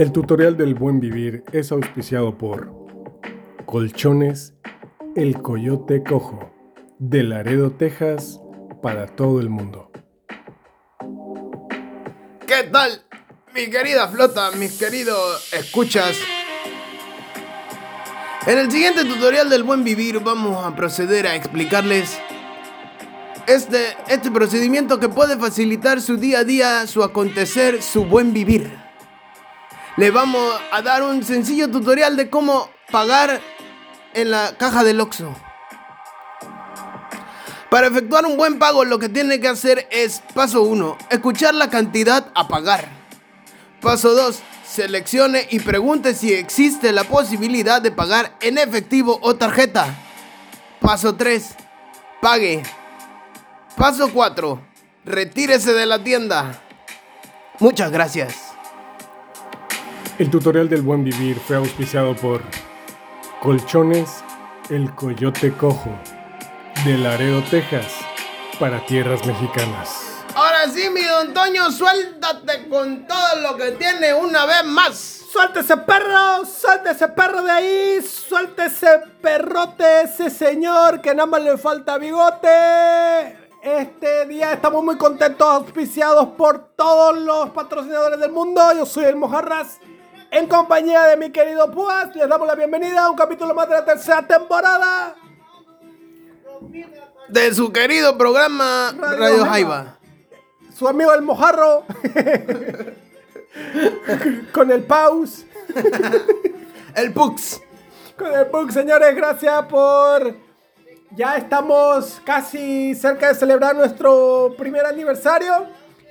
El tutorial del buen vivir es auspiciado por Colchones El Coyote Cojo, de Laredo, Texas, para todo el mundo. ¿Qué tal, mi querida flota, mis queridos escuchas? En el siguiente tutorial del buen vivir vamos a proceder a explicarles este, este procedimiento que puede facilitar su día a día, su acontecer, su buen vivir. Le vamos a dar un sencillo tutorial de cómo pagar en la caja del Oxxo. Para efectuar un buen pago lo que tiene que hacer es, paso 1, escuchar la cantidad a pagar. Paso 2, seleccione y pregunte si existe la posibilidad de pagar en efectivo o tarjeta. Paso 3, pague. Paso 4, retírese de la tienda. Muchas gracias. El tutorial del buen vivir fue auspiciado por Colchones El Coyote Cojo, de Laredo, Texas, para tierras mexicanas. Ahora sí, mi don Toño, suéltate con todo lo que tiene una vez más. Suelta ese perro, suelta ese perro de ahí, suelta ese perrote, ese señor que nada más le falta bigote. Este día estamos muy contentos, auspiciados por todos los patrocinadores del mundo. Yo soy el Mojarras. En compañía de mi querido Púas, les damos la bienvenida a un capítulo más de la tercera temporada. De su querido programa Radio Radio, Jaiba. Su amigo el Mojarro. Con el Paus. El Pux. Con el Pug, señores, gracias por. Ya estamos casi cerca de celebrar nuestro primer aniversario.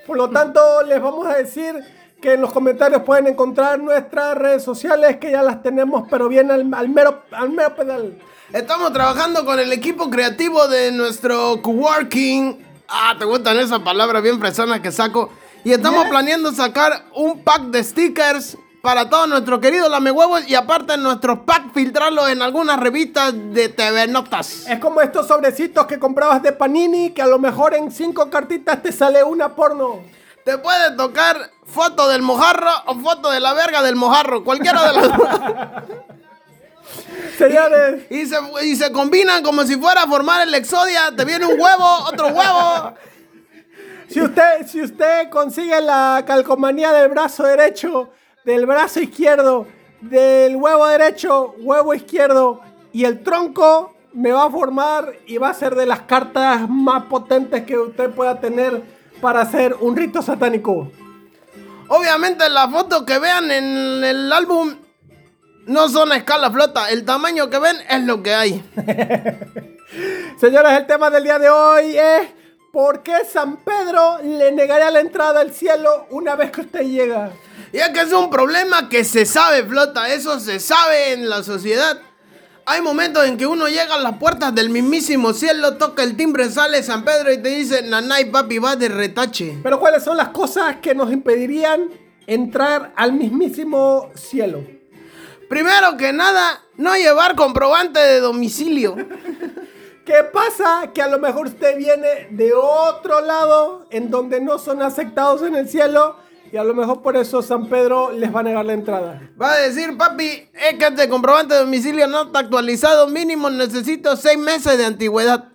Por lo tanto, les vamos a decir que en los comentarios pueden encontrar nuestras redes sociales, que ya las tenemos, pero bien al, al mero, al mero pedal. Estamos trabajando con el equipo creativo de nuestro coworking. Ah, te gustan esas palabras bien fresonas que saco. Y estamos planeando sacar un pack de stickers para todos nuestros queridos lamehuevos y aparte nuestros packs filtrarlos en algunas revistas de TV Notas. Es como estos sobrecitos que comprabas de Panini, que a lo mejor en cinco cartitas te sale una porno. Te puede tocar foto del mojarro o foto de la verga del mojarro, cualquiera de las dos. Señores, Y se, y se combinan como si fuera a formar el Exodia. Te viene un huevo, otro huevo. Si usted, si usted consigue la calcomanía del brazo derecho, del brazo izquierdo, del huevo derecho, huevo izquierdo y el tronco, me va a formar y va a ser de las cartas más potentes que usted pueda tener para hacer un rito satánico. Obviamente las fotos que vean en el álbum no son a escala flota. El tamaño que ven es lo que hay. Señores, el tema del día de hoy es ¿por qué San Pedro le negaría la entrada al cielo una vez que usted llega? Y es que es un problema que se sabe, flota. Eso se sabe en la sociedad. Hay momentos en que uno llega a las puertas del mismísimo cielo, toca el timbre, sale San Pedro y te dice, nanay papi, va de retache. Pero ¿cuáles son las cosas que nos impedirían entrar al mismísimo cielo? Primero que nada, no llevar comprobante de domicilio. ¿Qué pasa? Que a lo mejor usted viene de otro lado en donde no son aceptados en el cielo y a lo mejor por eso San Pedro les va a negar la entrada. Va a decir, papi, es que este comprobante de domicilio no está actualizado. Mínimo necesito seis meses de antigüedad.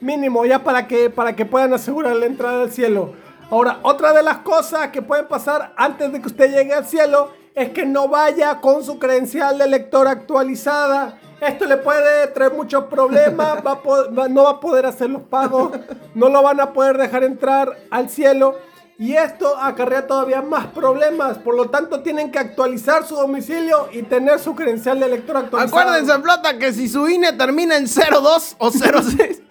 Mínimo, ya para que, para que puedan asegurar la entrada al cielo. Ahora, otra de las cosas que pueden pasar antes de que usted llegue al cielo es que no vaya con su credencial de lector actualizada. Esto le puede traer muchos problemas, va a no va a poder hacer los pagos, no lo van a poder dejar entrar al cielo. Y esto acarrea todavía más problemas, por lo tanto tienen que actualizar su domicilio y tener su credencial de lector actualizada. Acuérdense, Flota, que si su INE termina en 02 o 06,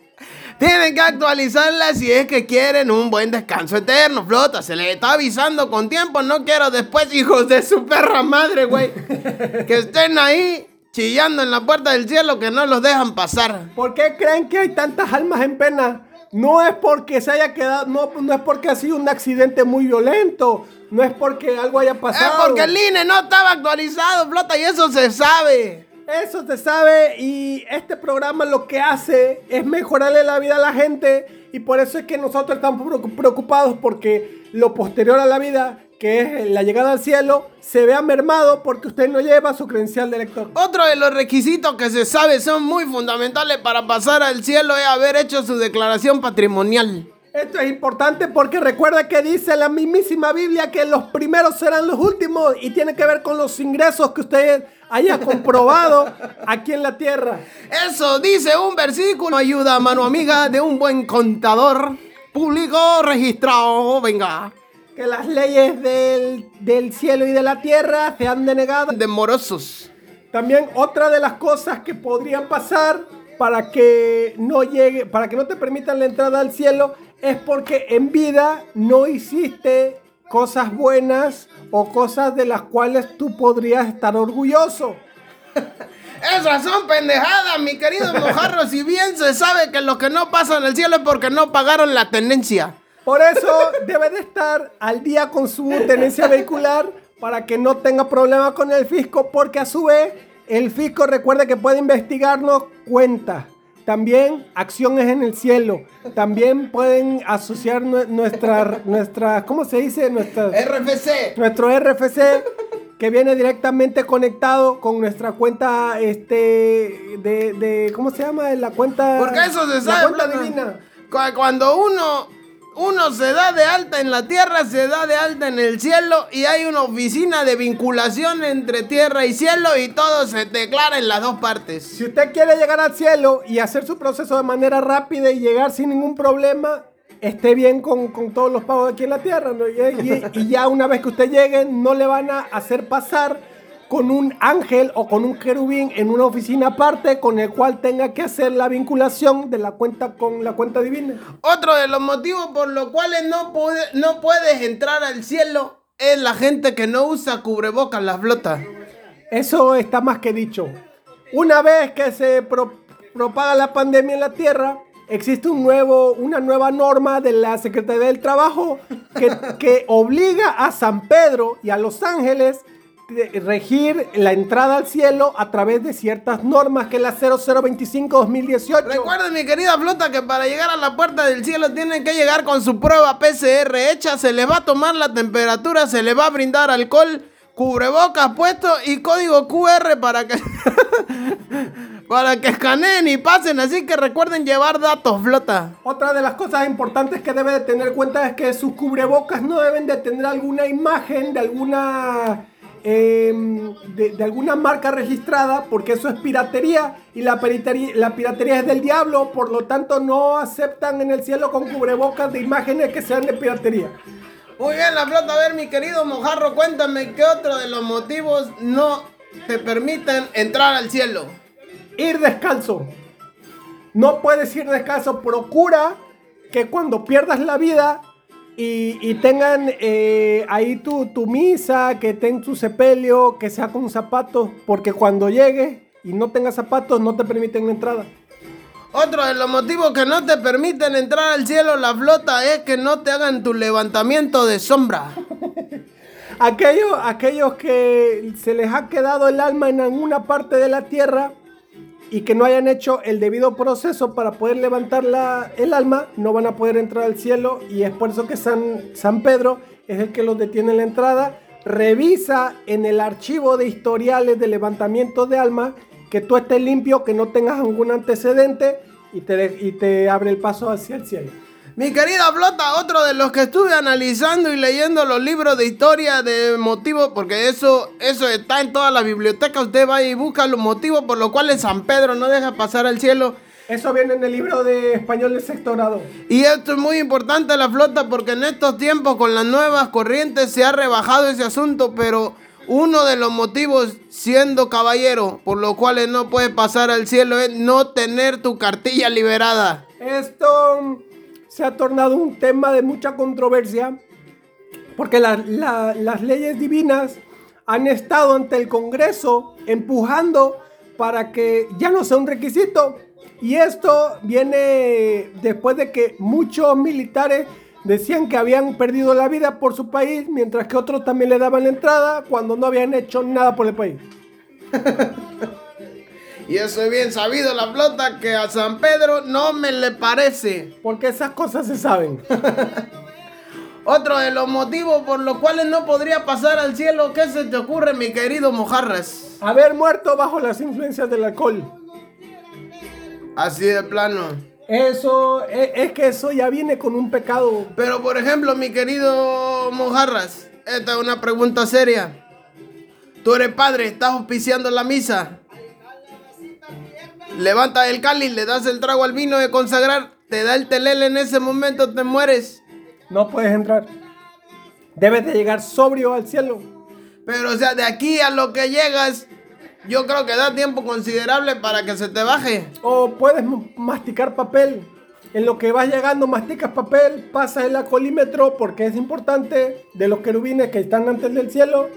tienen que actualizarla si es que quieren un buen descanso eterno, Flota. Se les está avisando con tiempo. No quiero después, hijos de su perra madre, güey, que estén ahí chillando en la puerta del cielo que no los dejan pasar. ¿Por qué creen que hay tantas almas en pena? No es porque se haya quedado, no, no es porque ha sido un accidente muy violento, no es porque algo haya Es pasado. porque el INE no estaba actualizado, Flota, y eso se sabe. Eso se sabe y este programa lo que hace es mejorarle la vida a la gente y por eso es que nosotros estamos preocu- preocupados porque lo posterior a la vida que es la llegada al cielo, se vea mermado porque usted no lleva su credencial de elector. Otro de los requisitos que se sabe son muy fundamentales para pasar al cielo es haber hecho su declaración patrimonial. Esto es importante porque recuerda que dice la mismísima Biblia que los primeros serán los últimos y tiene que ver con los ingresos que usted haya comprobado aquí en la tierra. Eso dice un versículo. Ayuda, mano amiga, de un buen contador público registrado. Venga. Que las leyes del, del cielo y de la tierra se han denegado. De morosos. También otra de las cosas que podrían pasar para que no llegue, para que no te permitan la entrada al cielo, es porque en vida no hiciste cosas buenas o cosas de las cuales tú podrías estar orgulloso. Esas son pendejadas, mi querido mojarro. si bien se sabe que los que no pasan el cielo es porque no pagaron la tenencia. Por eso debe de estar al día con su tenencia vehicular para que no tenga problema con el fisco, porque a su vez el fisco recuerde que puede investigarnos cuentas. También acciones en el cielo. También pueden asociar nuestra, nuestra, ¿cómo se dice? Nuestra, RFC. Nuestro RFC que viene directamente conectado con nuestra cuenta, este, de, de ¿cómo se llama? La cuenta. Porque eso se sabe. La cuenta divina. Cuando uno uno se da de alta en la tierra, se da de alta en el cielo y hay una oficina de vinculación entre tierra y cielo y todo se declara en las dos partes. Si usted quiere llegar al cielo y hacer su proceso de manera rápida y llegar sin ningún problema, esté bien con, todos los pagos aquí en la tierra. Y, y ya una vez que usted llegue, no le van a hacer pasar con un ángel o con un querubín en una oficina aparte con el cual tenga que hacer la vinculación de la cuenta con la cuenta divina. Otro de los motivos por los cuales no, puede, no puedes entrar al cielo es la gente que no usa cubrebocas la flota. Eso está más que dicho. Una vez que se propaga la pandemia en la Tierra, existe un nuevo, una nueva norma de la Secretaría del Trabajo que, que obliga a San Pedro y a Los Ángeles regir la entrada al cielo a través de ciertas normas que es la 0025-2018. Recuerden, mi querida flota, que para llegar a la puerta del cielo tienen que llegar con su prueba PCR hecha, se les va a tomar la temperatura, se les va a brindar alcohol, cubrebocas puesto y código QR para que para que escaneen y pasen, así que recuerden llevar datos, flota. Otra de las cosas importantes que debe de tener cuenta es que sus cubrebocas no deben de tener alguna imagen de alguna Em, de, alguna marca registrada, porque eso es piratería y la piratería, la piratería es del diablo, por lo tanto no aceptan en el cielo con cubrebocas de imágenes que sean de piratería. Muy bien, la flota, a ver mi querido Mojarro, cuéntame qué otro de los motivos no te permiten entrar al cielo. Ir descalzo. No puedes ir descalzo, procura que cuando pierdas la vida y, tengan eh, ahí tu, tu, misa, que tengan tu sepelio, que sea con zapatos, porque cuando llegue y no tengas zapatos no te permiten entrada. Otro de los motivos que no te permiten entrar al cielo la flota es que no te hagan tu levantamiento de sombra. aquellos, aquellos que se les ha quedado el alma en alguna parte de la tierra y que no hayan hecho el debido proceso para poder levantar la, el alma, no van a poder entrar al cielo y es por eso que San, San Pedro es el que los detiene en la entrada. Revisa en el archivo de historiales de levantamiento de alma que tú estés limpio, que no tengas algún antecedente y te, y te abre el paso hacia el cielo. Mi querida Flota, otro de los que estuve analizando y leyendo los libros de historia de motivos, porque eso, eso está en toda la biblioteca, usted va y busca los motivos por los cuales San Pedro no deja pasar al cielo. Eso viene en el libro de español de sexto grado. Y esto es muy importante la flota porque en estos tiempos con las nuevas corrientes se ha rebajado ese asunto, pero uno de los motivos siendo caballero por los cuales no puede pasar al cielo es no tener tu cartilla liberada. Esto se ha tornado un tema de mucha controversia porque las leyes divinas han estado ante el Congreso empujando para que ya no sea un requisito. Y esto viene después de que muchos militares decían que habían perdido la vida por su país, mientras que otros también le daban la entrada cuando no habían hecho nada por el país. Y eso es bien sabido, la flota, que a San Pedro no me le parece. Porque esas cosas se saben. Otro de los motivos por los cuales no podría pasar al cielo, ¿qué se te ocurre, mi querido Mojarras? Haber muerto bajo las influencias del alcohol. Así de plano. Eso, es, es que eso ya viene con un pecado. Pero por ejemplo, mi querido Mojarras, esta es una pregunta seria. Tú eres padre, estás auspiciando la misa. Levantas el cáliz, le das el trago al vino de consagrar, te da el telele en ese momento, te mueres. No puedes entrar. Debes de llegar sobrio al cielo. Pero o sea, de aquí a lo que llegas, yo creo que da tiempo considerable para que se te baje. O puedes masticar papel. En lo que vas llegando, masticas papel, pasas el acolímetro porque es importante de los querubines que están antes del cielo.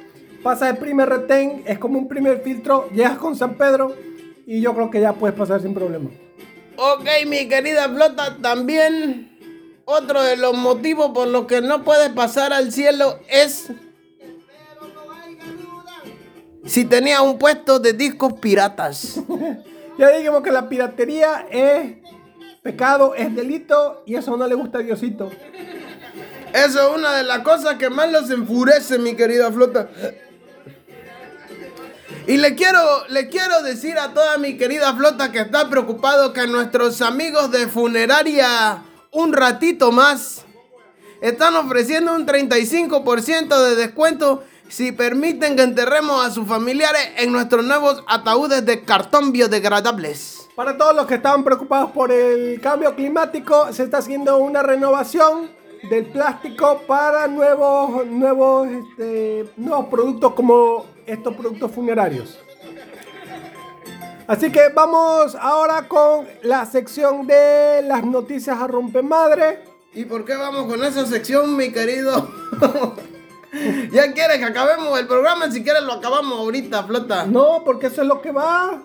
Pasas el primer retén, es como un primer filtro, llegas con San Pedro y yo creo que ya puedes pasar sin problema. Ok, mi querida flota, también otro de los motivos por los que no puedes pasar al cielo es si tenías un puesto de discos piratas. Ya dijimos que la piratería es pecado, es delito y eso no le gusta a Diosito. Eso es una de las cosas que más los enfurece, mi querida flota. Y le quiero, le quiero decir a toda mi querida flota que está preocupado que nuestros amigos de funeraria un ratito más están ofreciendo un 35% de descuento si permiten que enterremos a sus familiares en nuestros nuevos ataúdes de cartón biodegradables. Para todos los que estaban preocupados por el cambio climático, se está haciendo una renovación del plástico para nuevos, nuevos, este, nuevos productos como estos productos funerarios. Así que vamos ahora con la sección de las noticias a rompemadre. ¿Y por qué vamos con esa sección, mi querido? ya quieres que acabemos el programa, si quieres lo acabamos ahorita, flota. No, porque eso es lo que va.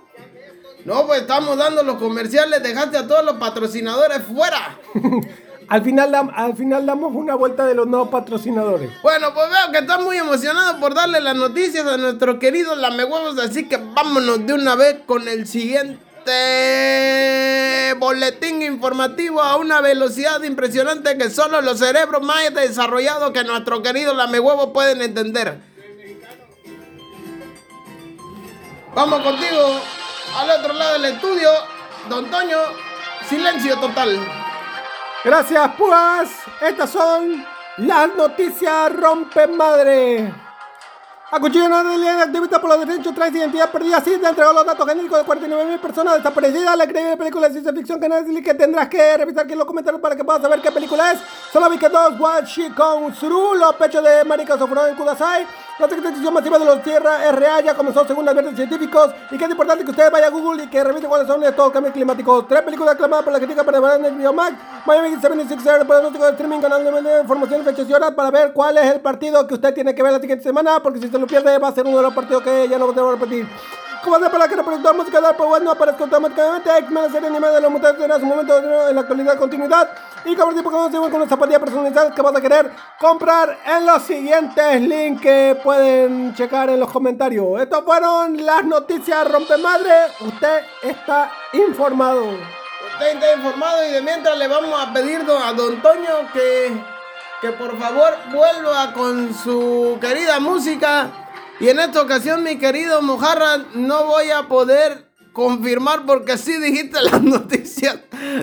No, pues estamos dando los comerciales, dejaste a todos los patrocinadores fuera. Al final, al final damos una vuelta de los nuevos patrocinadores. Bueno, pues veo que están muy emocionados por darle las noticias a nuestro querido Lamehuevos, así que vámonos de una vez con el siguiente boletín informativo a una velocidad impresionante que solo los cerebros más desarrollados que nuestro querido Lamehuevos pueden entender. Vamos contigo al otro lado del estudio, don Toño, silencio total. Gracias, Púas. Estas son las noticias rompen madre. Acuchillo no de ley activista por los derechos trans identidad perdida. Sí, te entregó los datos genéricos de 49.000 personas desaparecidas. La increíble película de ciencia ficción que Netflix que tendrás que revisar aquí en los comentarios para que puedas saber qué película es. Solo vi que dos, What She Con Suru, los pechos de Marika Sofron en Kudasai. La secretización masiva de los tierra es real, ya comenzó según advierten científicos. Y que es importante que ustedes vayan a Google y que revisen cuáles son estos cambios climáticos. Tres películas aclamadas por la crítica para en el Biomax. Miami 76 horas de pronóstico de streaming, canal de información, fechas y horas para ver cuál es el partido que usted tiene que ver la siguiente semana. Porque si se lo pierde, va a ser uno de los partidos que ya no va a repetir. ¿Cómo hacer para que musical de Apple no aparezca automáticamente? X-Men, la serie animada de los mutantes tendrá su momento en la actualidad continuidad. Y como tipo que con una zapatilla personalizada que vas a querer comprar en los siguientes links que pueden checar en los comentarios. Estas fueron las noticias rompemadre. Usted está informado. Usted está informado y de mientras le vamos a pedir a Don Toño que, que por favor vuelva con su querida música. Y en esta ocasión, mi querido Mojarra, no voy a poder confirmar porque sí dijiste las noticias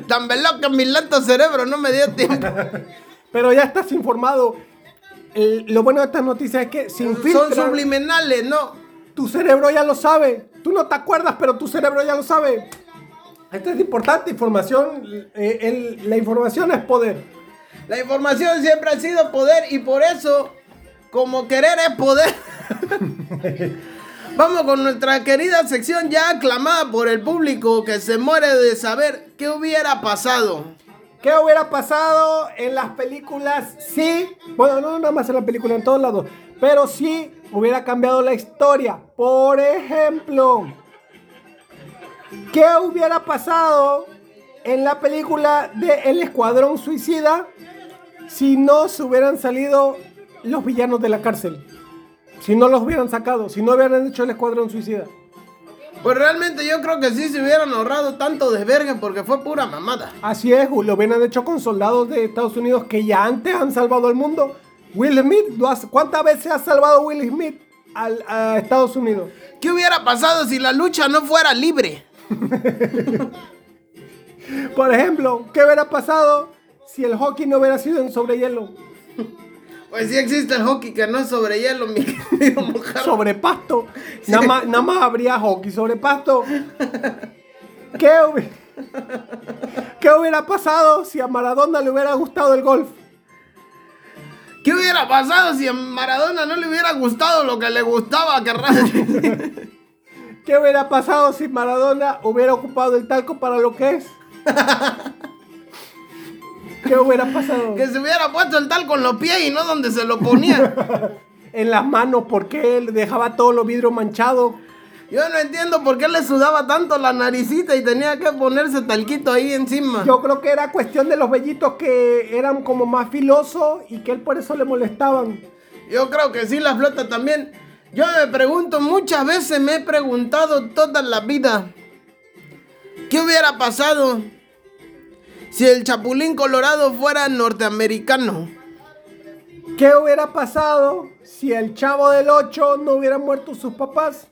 tan veloz que mi lento cerebro no me dio tiempo. Pero ya estás informado. Lo bueno de estas noticias es que sin Son filtro, subliminales, ¿no? tu cerebro ya lo sabe. Tú no te acuerdas, pero tu cerebro ya lo sabe. Esto es importante, información. eh, el- la información es poder. La información siempre ha sido poder y por eso, como querer es poder. Vamos con nuestra querida sección ya aclamada por el público que se muere de saber qué hubiera pasado. ¿Qué hubiera pasado en las películas si, bueno, no nada más en la película, en todos lados, pero si hubiera cambiado la historia? Por ejemplo, ¿qué hubiera pasado en la película de El Escuadrón Suicida si no se hubieran salido los villanos de la cárcel? Si no los hubieran sacado, si no hubieran hecho El Escuadrón Suicida. Pues realmente yo creo que sí se hubieran ahorrado tanto desvergue porque fue pura mamada. Así es, lo hubieran hecho con soldados de Estados Unidos que ya antes han salvado al mundo. Will Smith, ¿lo has- ¿cuántas veces ha salvado Will Smith al- a Estados Unidos? ¿Qué hubiera pasado si la lucha no fuera libre? Por ejemplo, ¿qué hubiera pasado si el hockey no hubiera sido en sobre hielo? Pues sí existe el hockey que no es sobre hielo, mi querido Mojarra. Sobre pasto. Nada, más, nada más habría hockey sobre pasto. ¿Qué, hubi- ¿Qué hubiera pasado si a Maradona le hubiera gustado el golf? ¿Qué hubiera pasado si a Maradona no le hubiera gustado lo que le gustaba? decir? ¿Qué hubiera pasado si Maradona hubiera ocupado el talco para lo que es? ¿Qué hubiera pasado? que se hubiera puesto el tal con los pies y no donde se lo ponía. En las manos, porque él dejaba todos los vidrios manchados? Yo no entiendo por qué le sudaba tanto la naricita y tenía que ponerse talquito ahí encima. Yo creo que era cuestión de los vellitos que eran como más filosos y que él por eso le molestaban. Yo creo que sí, la flota también. Yo me pregunto, muchas veces me he preguntado toda la vida, ¿qué hubiera pasado si el Chapulín Colorado fuera norteamericano? ¿Qué hubiera pasado si el chavo del 8 no hubiera muerto sus papás?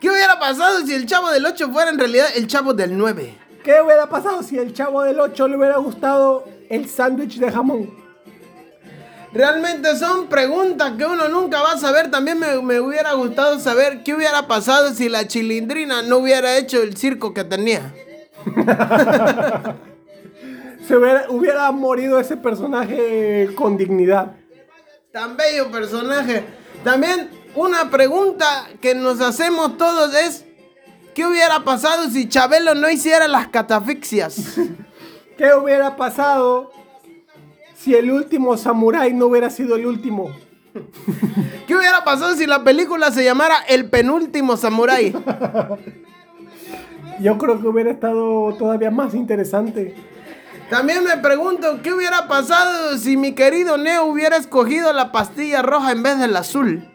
¿Qué hubiera pasado si el Chavo del 8 fuera en realidad el Chavo del 9? ¿Qué hubiera pasado si el chavo del 8 le hubiera gustado el sándwich de jamón? Realmente son preguntas que uno nunca va a saber. También me, me hubiera gustado saber qué hubiera pasado si la chilindrina no hubiera hecho el circo que tenía. Se hubiera, hubiera morido ese personaje con dignidad. Tan bello personaje. También una pregunta que nos hacemos todos es, ¿qué hubiera pasado si Chabelo no hiciera las catafixias? ¿Qué hubiera pasado si el último samurái no hubiera sido el último? ¿Qué hubiera pasado si la película se llamara El penúltimo samurái? Yo creo que hubiera estado todavía más interesante. También me pregunto, ¿qué hubiera pasado si mi querido Neo hubiera escogido la pastilla roja en vez del azul?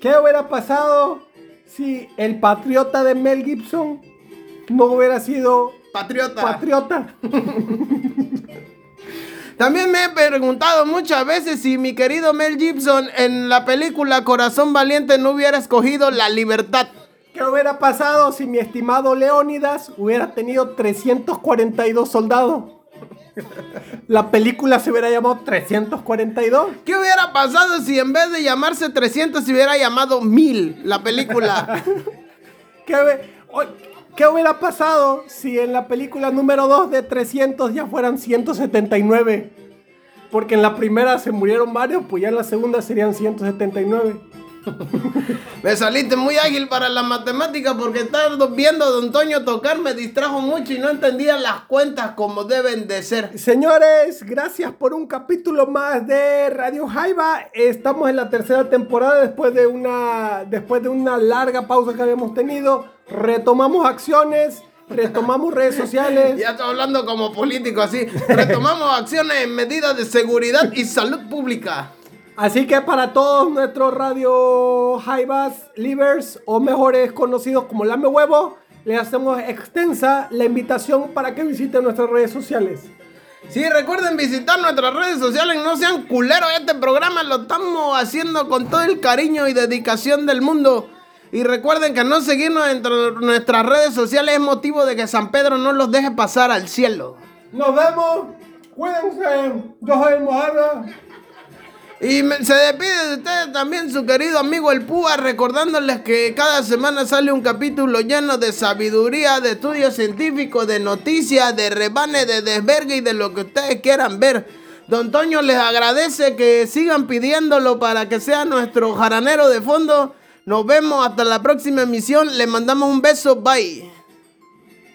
¿Qué hubiera pasado si el patriota de Mel Gibson no hubiera sido Patriota. patriota? También me he preguntado muchas veces si mi querido Mel Gibson en la película Corazón Valiente no hubiera escogido la libertad. ¿Qué hubiera pasado si mi estimado Leónidas hubiera tenido 342 soldados? La película se hubiera llamado 342. ¿Qué hubiera pasado si en vez de llamarse 300 se hubiera llamado 1000 la película? ¿Qué, qué hubiera pasado si en la película número 2 de 300 ya fueran 179? Porque en la primera se murieron varios, pues ya en la segunda serían 179. Me saliste muy ágil para la matemática porque estar viendo a Don Toño tocar me distrajo mucho y no entendía las cuentas como deben de ser. Señores, gracias por un capítulo más de Radio Jaiba. Estamos en la tercera temporada después de una, después de una larga pausa que habíamos tenido. Retomamos acciones, retomamos redes sociales. Ya estoy hablando como político así. Retomamos acciones en medidas de seguridad y salud pública. Así que para todos nuestros Radio Jaibas livers o mejores conocidos como Lame Huevo, les hacemos extensa la invitación para que visiten nuestras redes sociales. Sí, recuerden visitar nuestras redes sociales, no sean culeros, este programa lo estamos haciendo con todo el cariño y dedicación del mundo. Y recuerden que no seguirnos entre nuestras redes sociales es motivo de que San Pedro no los deje pasar al cielo. Nos vemos, cuídense, yo soy Mojarra. Y me- se despide de ustedes también su querido amigo el Púa, recordándoles que cada semana sale un capítulo lleno de sabiduría, de estudios científicos, de noticias, de rebane, de desvergue y de lo que ustedes quieran ver. Don Toño les agradece que sigan pidiéndolo para que sea nuestro jaranero de fondo. Nos vemos hasta la próxima emisión. Le mandamos un beso. Bye.